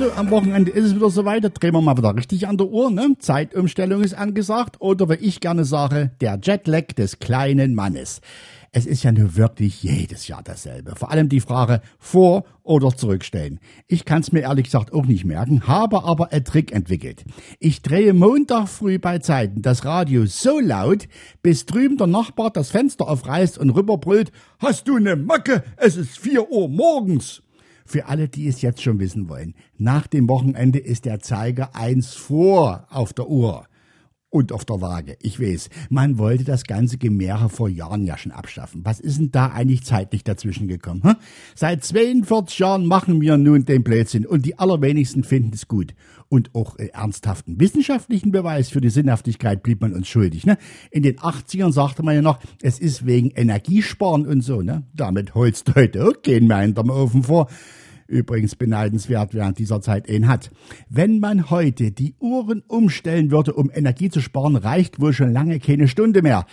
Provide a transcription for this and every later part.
So, am Wochenende ist es wieder soweit. Da drehen wir mal wieder richtig an der Uhr. Ne? Zeitumstellung ist angesagt. Oder wie ich gerne sage, der Jetlag des kleinen Mannes. Es ist ja nur wirklich jedes Jahr dasselbe. Vor allem die Frage vor- oder zurückstellen. Ich kann es mir ehrlich gesagt auch nicht merken, habe aber einen Trick entwickelt. Ich drehe Montag früh bei Zeiten das Radio so laut, bis drüben der Nachbar das Fenster aufreißt und rüberbrüllt, hast du ne Macke? Es ist vier Uhr morgens. Für alle, die es jetzt schon wissen wollen, nach dem Wochenende ist der Zeiger eins vor auf der Uhr und auf der Waage. Ich weiß, man wollte das ganze Gemäre vor Jahren ja schon abschaffen. Was ist denn da eigentlich zeitlich dazwischen gekommen? Hm? Seit 42 Jahren machen wir nun den Blödsinn und die allerwenigsten finden es gut. Und auch äh, ernsthaften wissenschaftlichen Beweis für die Sinnhaftigkeit blieb man uns schuldig. Ne? In den 80ern sagte man ja noch, es ist wegen Energiesparen und so. Ne? Damit holst heute auch kein mehr hinterm Ofen vor. Übrigens beneidenswert, wer in dieser Zeit einen hat. Wenn man heute die Uhren umstellen würde, um Energie zu sparen, reicht wohl schon lange keine Stunde mehr.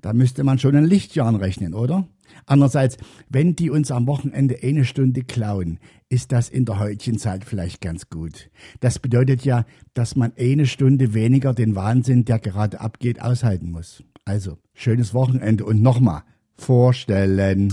Da müsste man schon in Lichtjahren rechnen, oder? Andererseits, wenn die uns am Wochenende eine Stunde klauen, ist das in der heutigen Zeit vielleicht ganz gut. Das bedeutet ja, dass man eine Stunde weniger den Wahnsinn, der gerade abgeht, aushalten muss. Also, schönes Wochenende und nochmal vorstellen.